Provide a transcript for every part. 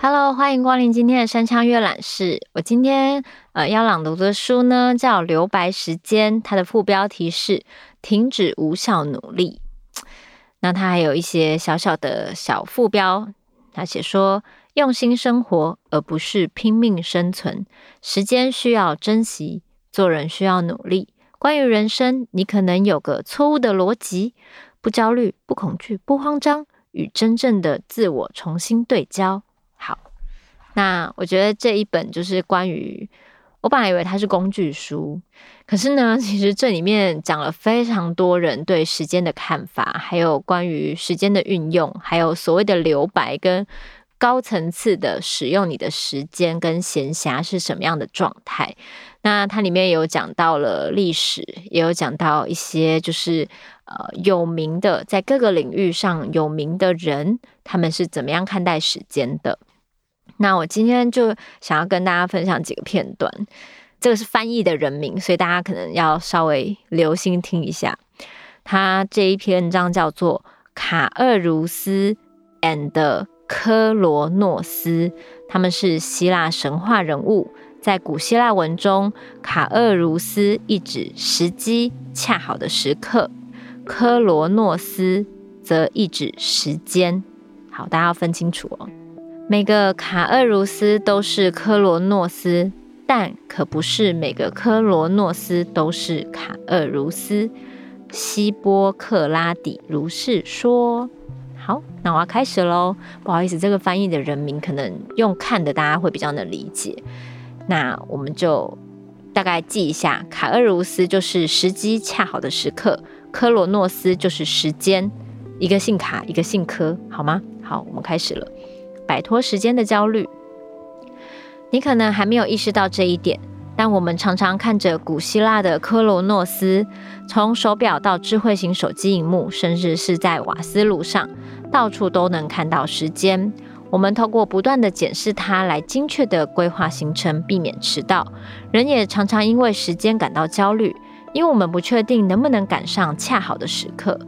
Hello，欢迎光临今天的山枪阅览室。我今天呃要朗读的书呢叫《留白时间》，它的副标题是“停止无效努力”。那它还有一些小小的小副标，它写说：“用心生活，而不是拼命生存。时间需要珍惜，做人需要努力。关于人生，你可能有个错误的逻辑，不焦虑，不恐惧，不慌张，与真正的自我重新对焦。”好那我觉得这一本就是关于，我本来以为它是工具书，可是呢，其实这里面讲了非常多人对时间的看法，还有关于时间的运用，还有所谓的留白跟高层次的使用你的时间跟闲暇是什么样的状态。那它里面有讲到了历史，也有讲到一些就是呃有名的在各个领域上有名的人，他们是怎么样看待时间的。那我今天就想要跟大家分享几个片段，这个是翻译的人名，所以大家可能要稍微留心听一下。他这一篇章叫做《卡厄如斯 and 科罗诺斯》，他们是希腊神话人物。在古希腊文中，卡厄如斯意指时机恰好的时刻，科罗诺斯则意指时间。好，大家要分清楚哦。每个卡厄如斯都是科罗诺斯，但可不是每个科罗诺斯都是卡厄如斯。希波克拉底如是说。好，那我要开始喽。不好意思，这个翻译的人名可能用看的大家会比较能理解。那我们就大概记一下，卡厄茹斯就是时机恰好的时刻，科罗诺斯就是时间。一个姓卡，一个姓科，好吗？好，我们开始了。摆脱时间的焦虑，你可能还没有意识到这一点，但我们常常看着古希腊的科罗诺斯，从手表到智慧型手机荧幕，甚至是在瓦斯炉上，到处都能看到时间。我们透过不断地检视它来精确地规划行程，避免迟到。人也常常因为时间感到焦虑，因为我们不确定能不能赶上恰好的时刻。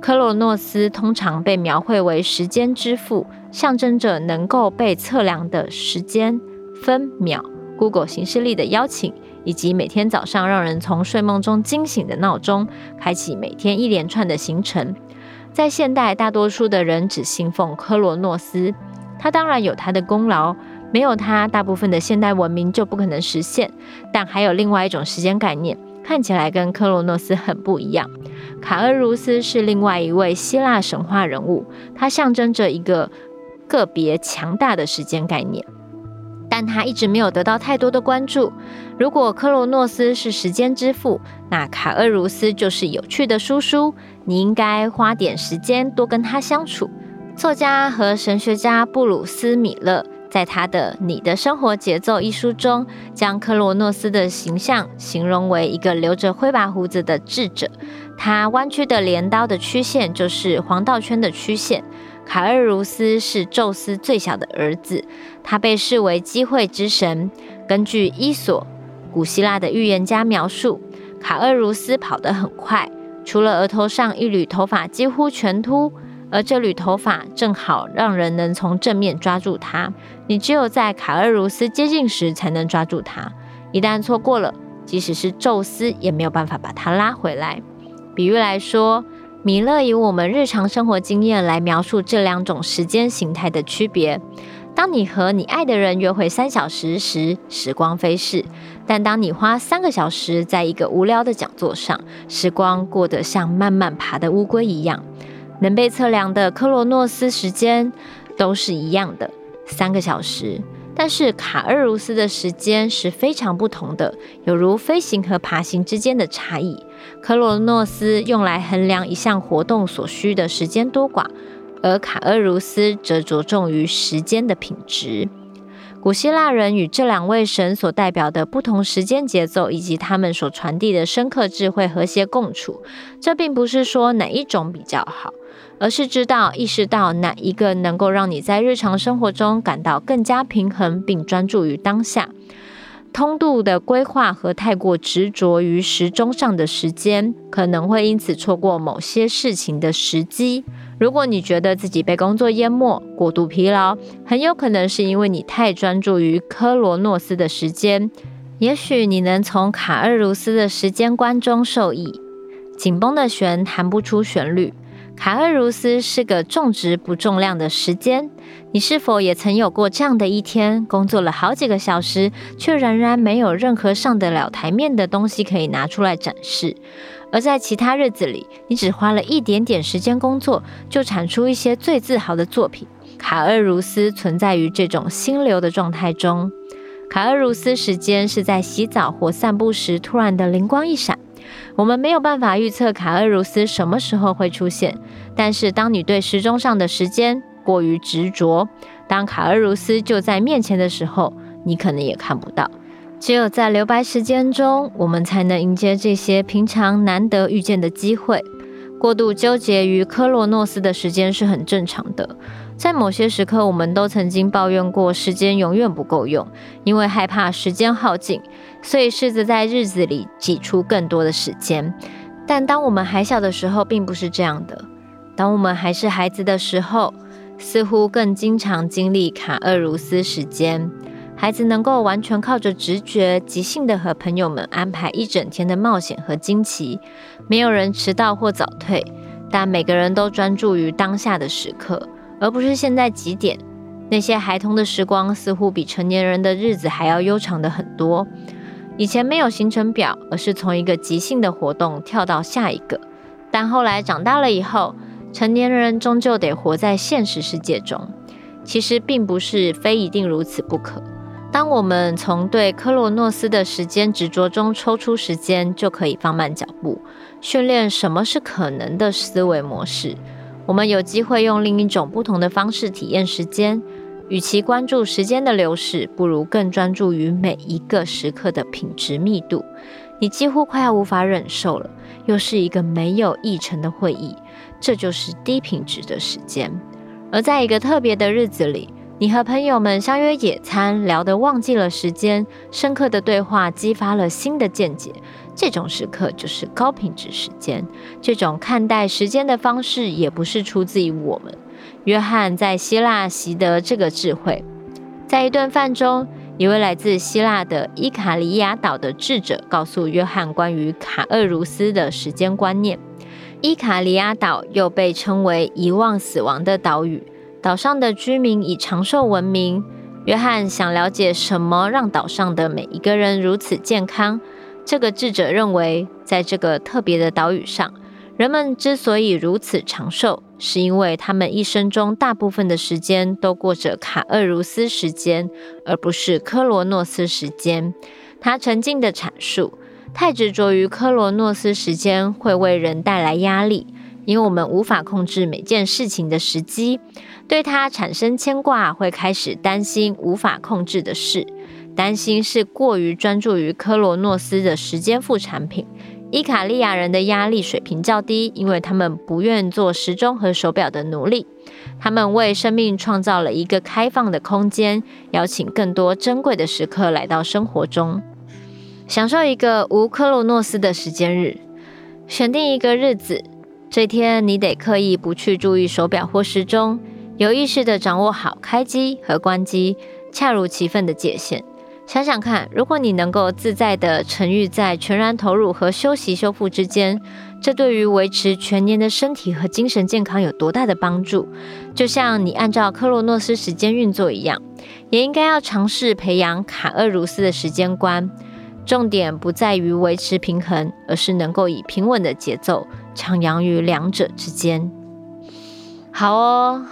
科罗诺斯通常被描绘为时间之父，象征着能够被测量的时间、分秒。Google 形式力的邀请，以及每天早上让人从睡梦中惊醒的闹钟，开启每天一连串的行程。在现代，大多数的人只信奉科罗诺斯，他当然有他的功劳，没有他，大部分的现代文明就不可能实现。但还有另外一种时间概念。看起来跟科罗诺斯很不一样。卡厄茹斯是另外一位希腊神话人物，他象征着一个个别强大的时间概念，但他一直没有得到太多的关注。如果克罗诺斯是时间之父，那卡厄茹斯就是有趣的叔叔，你应该花点时间多跟他相处。作家和神学家布鲁斯·米勒。在他的《你的生活节奏》一书中，将克罗诺斯的形象形容为一个留着灰白胡子的智者。他弯曲的镰刀的曲线就是黄道圈的曲线。卡厄茹斯是宙斯最小的儿子，他被视为机会之神。根据伊索，古希腊的预言家描述，卡厄茹斯跑得很快，除了额头上一缕头发几乎全秃。而这缕头发正好让人能从正面抓住它。你只有在卡厄茹斯接近时才能抓住它，一旦错过了，即使是宙斯也没有办法把它拉回来。比喻来说，米勒以我们日常生活经验来描述这两种时间形态的区别。当你和你爱的人约会三小时时，时光飞逝；但当你花三个小时在一个无聊的讲座上，时光过得像慢慢爬的乌龟一样。能被测量的科罗诺斯时间都是一样的，三个小时。但是卡厄茹斯的时间是非常不同的，有如飞行和爬行之间的差异。科罗诺斯用来衡量一项活动所需的时间多寡，而卡厄如斯则着重于时间的品质。古希腊人与这两位神所代表的不同时间节奏，以及他们所传递的深刻智慧和谐共处。这并不是说哪一种比较好，而是知道意识到哪一个能够让你在日常生活中感到更加平衡，并专注于当下。通度的规划和太过执着于时钟上的时间，可能会因此错过某些事情的时机。如果你觉得自己被工作淹没、过度疲劳，很有可能是因为你太专注于科罗诺斯的时间。也许你能从卡厄茹斯的时间观中受益。紧绷的弦弹不出旋律。卡厄如斯是个重质不重量的时间。你是否也曾有过这样的一天？工作了好几个小时，却仍然没有任何上得了台面的东西可以拿出来展示。而在其他日子里，你只花了一点点时间工作，就产出一些最自豪的作品。卡厄如斯存在于这种心流的状态中。卡厄如斯时间是在洗澡或散步时突然的灵光一闪。我们没有办法预测卡厄鲁斯什么时候会出现，但是当你对时钟上的时间过于执着，当卡厄鲁斯就在面前的时候，你可能也看不到。只有在留白时间中，我们才能迎接这些平常难得遇见的机会。过度纠结于科罗诺斯的时间是很正常的。在某些时刻，我们都曾经抱怨过时间永远不够用，因为害怕时间耗尽，所以试着在日子里挤出更多的时间。但当我们还小的时候，并不是这样的。当我们还是孩子的时候，似乎更经常经历卡厄鲁斯时间。孩子能够完全靠着直觉，即兴地和朋友们安排一整天的冒险和惊奇。没有人迟到或早退，但每个人都专注于当下的时刻，而不是现在几点。那些孩童的时光似乎比成年人的日子还要悠长的很多。以前没有行程表，而是从一个即兴的活动跳到下一个。但后来长大了以后，成年人终究得活在现实世界中。其实并不是非一定如此不可。当我们从对科罗诺斯的时间执着中抽出时间，就可以放慢脚步，训练什么是可能的思维模式。我们有机会用另一种不同的方式体验时间。与其关注时间的流逝，不如更专注于每一个时刻的品质密度。你几乎快要无法忍受了，又是一个没有议程的会议，这就是低品质的时间。而在一个特别的日子里，你和朋友们相约野餐，聊得忘记了时间，深刻的对话激发了新的见解。这种时刻就是高品质时间。这种看待时间的方式也不是出自于我们。约翰在希腊习得这个智慧。在一顿饭中，一位来自希腊的伊卡里亚岛的智者告诉约翰关于卡厄茹斯的时间观念。伊卡里亚岛又被称为遗忘死亡的岛屿。岛上的居民以长寿闻名。约翰想了解什么让岛上的每一个人如此健康。这个智者认为，在这个特别的岛屿上，人们之所以如此长寿，是因为他们一生中大部分的时间都过着卡厄茹斯时间，而不是科罗诺斯时间。他沉静地阐述，太执着于科罗诺斯时间会为人带来压力。因为我们无法控制每件事情的时机，对它产生牵挂，会开始担心无法控制的事。担心是过于专注于科罗诺斯的时间副产品。伊卡利亚人的压力水平较低，因为他们不愿做时钟和手表的奴隶。他们为生命创造了一个开放的空间，邀请更多珍贵的时刻来到生活中，享受一个无科罗诺斯的时间日，选定一个日子。这天，你得刻意不去注意手表或时钟，有意识地掌握好开机和关机，恰如其分的界限。想想看，如果你能够自在地沉郁在全然投入和休息修复之间，这对于维持全年的身体和精神健康有多大的帮助？就像你按照克洛诺斯时间运作一样，也应该要尝试培养卡厄茹斯的时间观。重点不在于维持平衡，而是能够以平稳的节奏徜徉于两者之间。好哦，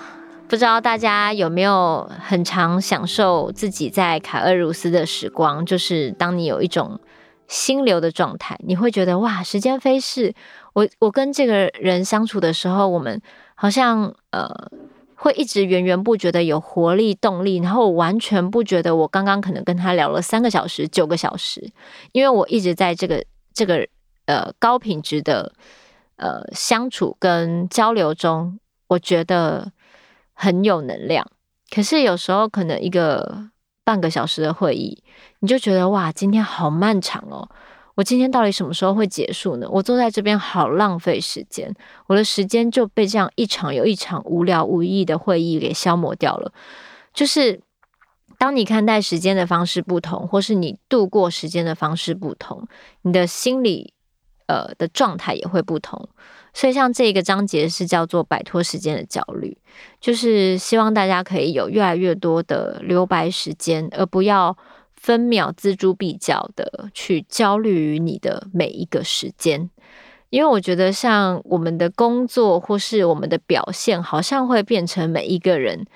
不知道大家有没有很常享受自己在卡厄鲁斯的时光？就是当你有一种心流的状态，你会觉得哇，时间飞逝。我我跟这个人相处的时候，我们好像呃。会一直源源不绝的有活力、动力，然后我完全不觉得我刚刚可能跟他聊了三个小时、九个小时，因为我一直在这个这个呃高品质的呃相处跟交流中，我觉得很有能量。可是有时候可能一个半个小时的会议，你就觉得哇，今天好漫长哦。我今天到底什么时候会结束呢？我坐在这边好浪费时间，我的时间就被这样一场又一场无聊无意义的会议给消磨掉了。就是当你看待时间的方式不同，或是你度过时间的方式不同，你的心理呃的状态也会不同。所以像这个章节是叫做摆脱时间的焦虑，就是希望大家可以有越来越多的留白时间，而不要。分秒锱铢必较的去焦虑于你的每一个时间，因为我觉得像我们的工作或是我们的表现，好像会变成每一个人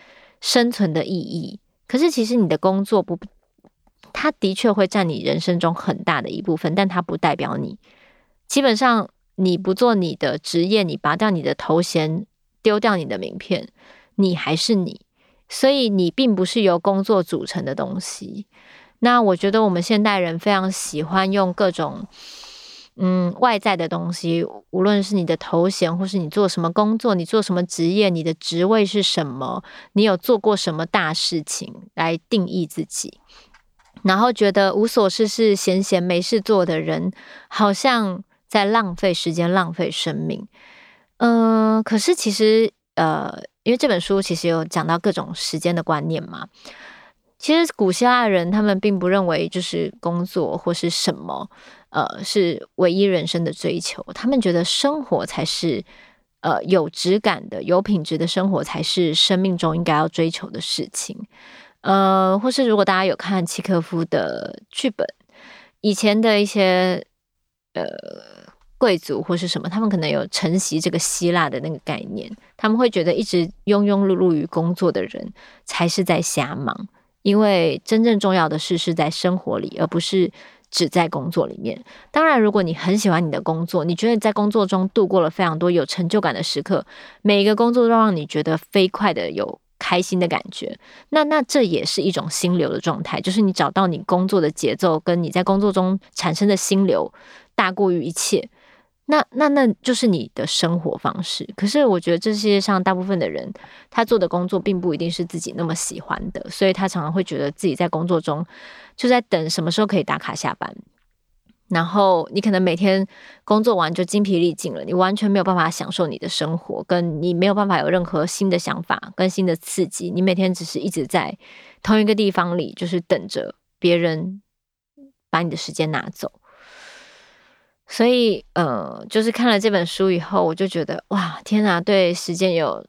生存的意义。可是其实你的工作不，它的确会占你人生中很大的一部分，但它不代表你。基本上你不做你的职业，你拔掉你的头衔，丢掉你的名片，你还是你。所以你并不是由工作组成的东西。那我觉得我们现代人非常喜欢用各种嗯外在的东西，无论是你的头衔，或是你做什么工作，你做什么职业，你的职位是什么，你有做过什么大事情来定义自己，然后觉得无所事事、闲闲没事做的人，好像在浪费时间、浪费生命。嗯、可是其实呃，因为这本书其实有讲到各种时间的观念嘛。其实古希腊人他们并不认为就是工作或是什么，呃，是唯一人生的追求。他们觉得生活才是，呃，有质感的、有品质的生活才是生命中应该要追求的事情。呃，或是如果大家有看契诃夫的剧本，以前的一些呃贵族或是什么，他们可能有承袭这个希腊的那个概念，他们会觉得一直庸庸碌碌于工作的人才是在瞎忙。因为真正重要的事是在生活里，而不是只在工作里面。当然，如果你很喜欢你的工作，你觉得在工作中度过了非常多有成就感的时刻，每一个工作都让你觉得飞快的有开心的感觉，那那这也是一种心流的状态，就是你找到你工作的节奏，跟你在工作中产生的心流大过于一切。那那那就是你的生活方式。可是我觉得这世界上大部分的人，他做的工作并不一定是自己那么喜欢的，所以他常常会觉得自己在工作中就在等什么时候可以打卡下班。然后你可能每天工作完就精疲力尽了，你完全没有办法享受你的生活，跟你没有办法有任何新的想法跟新的刺激。你每天只是一直在同一个地方里，就是等着别人把你的时间拿走。所以，呃，就是看了这本书以后，我就觉得，哇，天哪，对时间有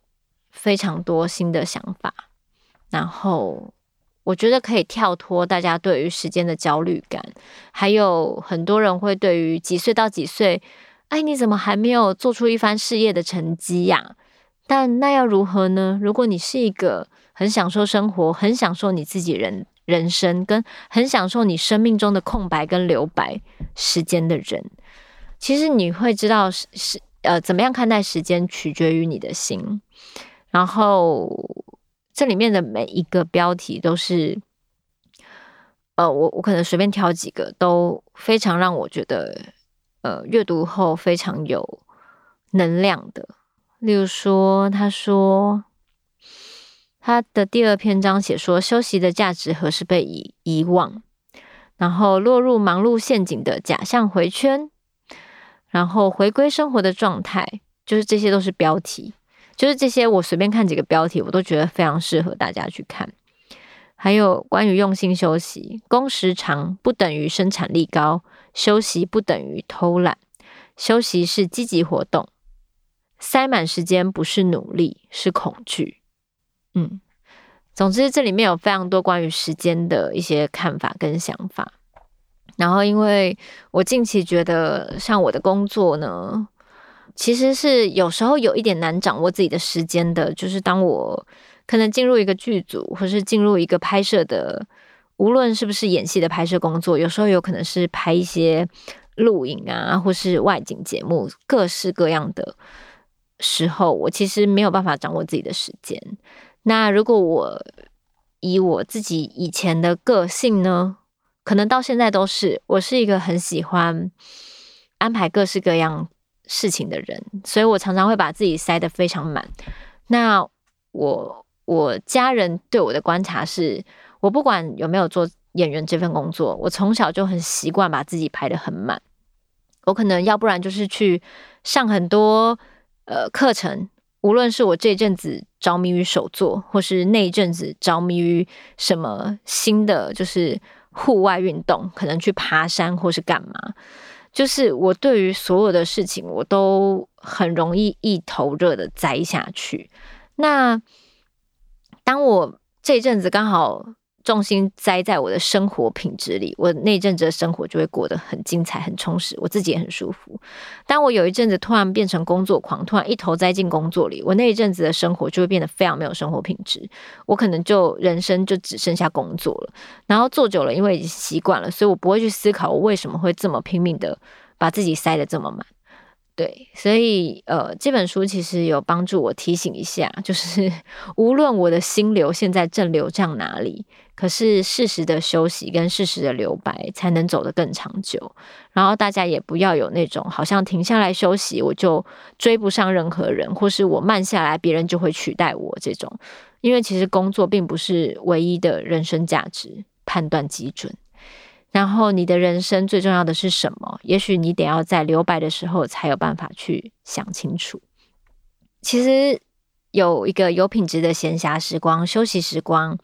非常多新的想法。然后，我觉得可以跳脱大家对于时间的焦虑感，还有很多人会对于几岁到几岁，哎，你怎么还没有做出一番事业的成绩呀？但那要如何呢？如果你是一个很享受生活、很享受你自己人人生，跟很享受你生命中的空白跟留白时间的人。其实你会知道是是呃怎么样看待时间，取决于你的心。然后这里面的每一个标题都是，呃，我我可能随便挑几个，都非常让我觉得，呃，阅读后非常有能量的。例如说，他说他的第二篇章写说，休息的价值何时被遗遗忘，然后落入忙碌陷阱的假象回圈。然后回归生活的状态，就是这些都是标题，就是这些我随便看几个标题，我都觉得非常适合大家去看。还有关于用心休息，工时长不等于生产力高，休息不等于偷懒，休息是积极活动，塞满时间不是努力，是恐惧。嗯，总之这里面有非常多关于时间的一些看法跟想法。然后，因为我近期觉得，像我的工作呢，其实是有时候有一点难掌握自己的时间的。就是当我可能进入一个剧组，或是进入一个拍摄的，无论是不是演戏的拍摄工作，有时候有可能是拍一些录影啊，或是外景节目，各式各样的时候，我其实没有办法掌握自己的时间。那如果我以我自己以前的个性呢？可能到现在都是，我是一个很喜欢安排各式各样事情的人，所以我常常会把自己塞得非常满。那我我家人对我的观察是，我不管有没有做演员这份工作，我从小就很习惯把自己排得很满。我可能要不然就是去上很多呃课程，无论是我这阵子着迷于手作，或是那一阵子着迷于什么新的，就是户外运动，可能去爬山或是干嘛。就是我对于所有的事情，我都很容易一头热的栽下去。那当我这阵子刚好重心栽在我的生活品质里，我那阵子的生活就会过得很精彩、很充实，我自己也很舒服。当我有一阵子突然变成工作狂，突然一头栽进工作里，我那一阵子的生活就会变得非常没有生活品质。我可能就人生就只剩下工作了，然后做久了，因为已经习惯了，所以我不会去思考我为什么会这么拼命的把自己塞得这么满。对，所以呃，这本书其实有帮助我提醒一下，就是 无论我的心流现在正流向哪里，可是适时的休息跟适时的留白才能走得更长久。然后大家也不要有那种好像停下来休息我就追不上任何人，或是我慢下来别人就会取代我这种，因为其实工作并不是唯一的人生价值判断基准。然后你的人生最重要的是什么？也许你得要在留白的时候才有办法去想清楚。其实有一个有品质的闲暇时光、休息时光，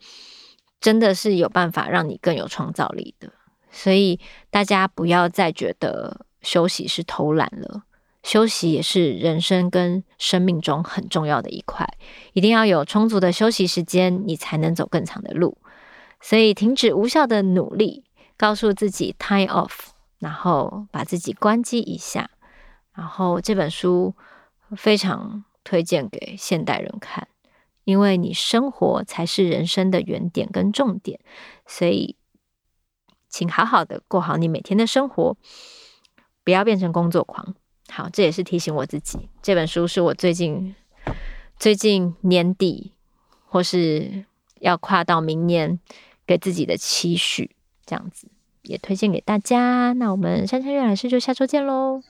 真的是有办法让你更有创造力的。所以大家不要再觉得休息是偷懒了，休息也是人生跟生命中很重要的一块。一定要有充足的休息时间，你才能走更长的路。所以停止无效的努力。告诉自己 time off，然后把自己关机一下。然后这本书非常推荐给现代人看，因为你生活才是人生的原点跟重点。所以，请好好的过好你每天的生活，不要变成工作狂。好，这也是提醒我自己。这本书是我最近最近年底或是要跨到明年给自己的期许。这样子也推荐给大家，那我们山羌阅览室就下周见喽。